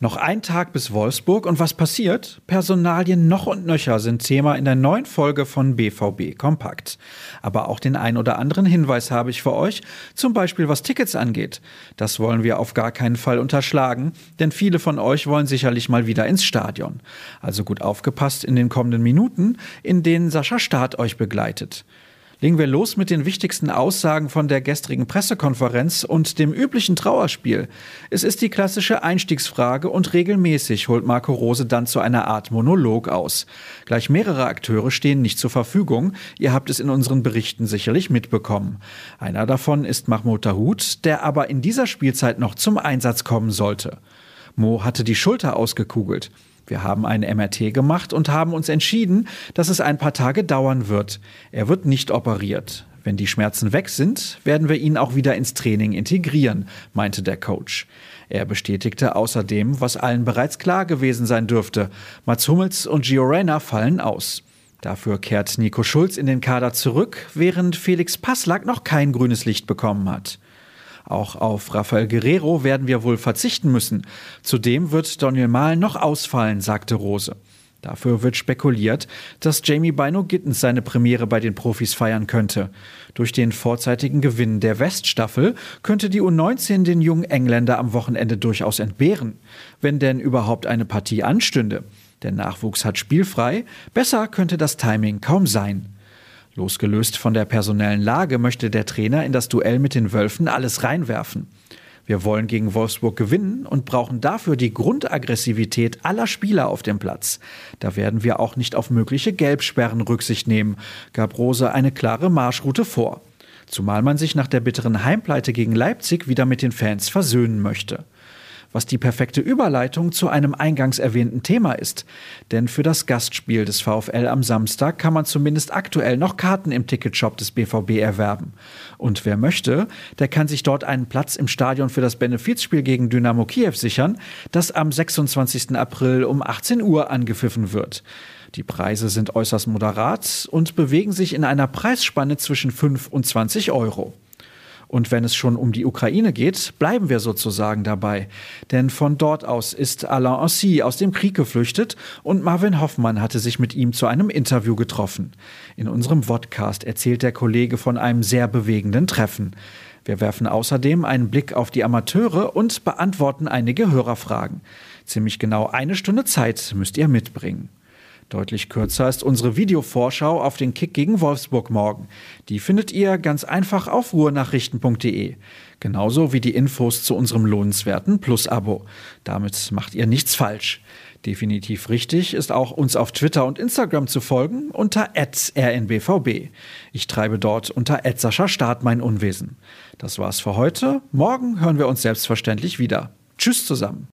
Noch ein Tag bis Wolfsburg und was passiert? Personalien noch und nöcher sind Thema in der neuen Folge von BVB Kompakt. Aber auch den ein oder anderen Hinweis habe ich für euch, zum Beispiel was Tickets angeht. Das wollen wir auf gar keinen Fall unterschlagen, denn viele von euch wollen sicherlich mal wieder ins Stadion. Also gut aufgepasst in den kommenden Minuten, in denen Sascha Staat euch begleitet. Legen wir los mit den wichtigsten Aussagen von der gestrigen Pressekonferenz und dem üblichen Trauerspiel. Es ist die klassische Einstiegsfrage und regelmäßig holt Marco Rose dann zu einer Art Monolog aus. Gleich mehrere Akteure stehen nicht zur Verfügung. Ihr habt es in unseren Berichten sicherlich mitbekommen. Einer davon ist Mahmoud Dahoud, der aber in dieser Spielzeit noch zum Einsatz kommen sollte. Mo hatte die Schulter ausgekugelt. Wir haben einen MRT gemacht und haben uns entschieden, dass es ein paar Tage dauern wird. Er wird nicht operiert. Wenn die Schmerzen weg sind, werden wir ihn auch wieder ins Training integrieren, meinte der Coach. Er bestätigte außerdem, was allen bereits klar gewesen sein dürfte. Mats Hummels und Gio Reyna fallen aus. Dafür kehrt Nico Schulz in den Kader zurück, während Felix Passlack noch kein grünes Licht bekommen hat. Auch auf Rafael Guerrero werden wir wohl verzichten müssen. Zudem wird Daniel Mahlen noch ausfallen, sagte Rose. Dafür wird spekuliert, dass Jamie Bino Gittens seine Premiere bei den Profis feiern könnte. Durch den vorzeitigen Gewinn der Weststaffel könnte die U19 den jungen Engländer am Wochenende durchaus entbehren, wenn denn überhaupt eine Partie anstünde. Der Nachwuchs hat spielfrei, besser könnte das Timing kaum sein. Losgelöst von der personellen Lage möchte der Trainer in das Duell mit den Wölfen alles reinwerfen. Wir wollen gegen Wolfsburg gewinnen und brauchen dafür die Grundaggressivität aller Spieler auf dem Platz. Da werden wir auch nicht auf mögliche Gelbsperren Rücksicht nehmen, gab Rose eine klare Marschroute vor. Zumal man sich nach der bitteren Heimpleite gegen Leipzig wieder mit den Fans versöhnen möchte was die perfekte Überleitung zu einem eingangs erwähnten Thema ist. Denn für das Gastspiel des VfL am Samstag kann man zumindest aktuell noch Karten im Ticketshop des BVB erwerben. Und wer möchte, der kann sich dort einen Platz im Stadion für das Benefizspiel gegen Dynamo Kiew sichern, das am 26. April um 18 Uhr angepfiffen wird. Die Preise sind äußerst moderat und bewegen sich in einer Preisspanne zwischen 5 und 20 Euro. Und wenn es schon um die Ukraine geht, bleiben wir sozusagen dabei. Denn von dort aus ist Alain Ancy aus dem Krieg geflüchtet und Marvin Hoffmann hatte sich mit ihm zu einem Interview getroffen. In unserem Vodcast erzählt der Kollege von einem sehr bewegenden Treffen. Wir werfen außerdem einen Blick auf die Amateure und beantworten einige Hörerfragen. Ziemlich genau eine Stunde Zeit müsst ihr mitbringen. Deutlich kürzer ist unsere Videovorschau auf den Kick gegen Wolfsburg morgen. Die findet ihr ganz einfach auf ruhrnachrichten.de. Genauso wie die Infos zu unserem lohnenswerten Plus-Abo. Damit macht ihr nichts falsch. Definitiv richtig ist auch uns auf Twitter und Instagram zu folgen unter rnbvb. Ich treibe dort unter Start mein Unwesen. Das war's für heute. Morgen hören wir uns selbstverständlich wieder. Tschüss zusammen.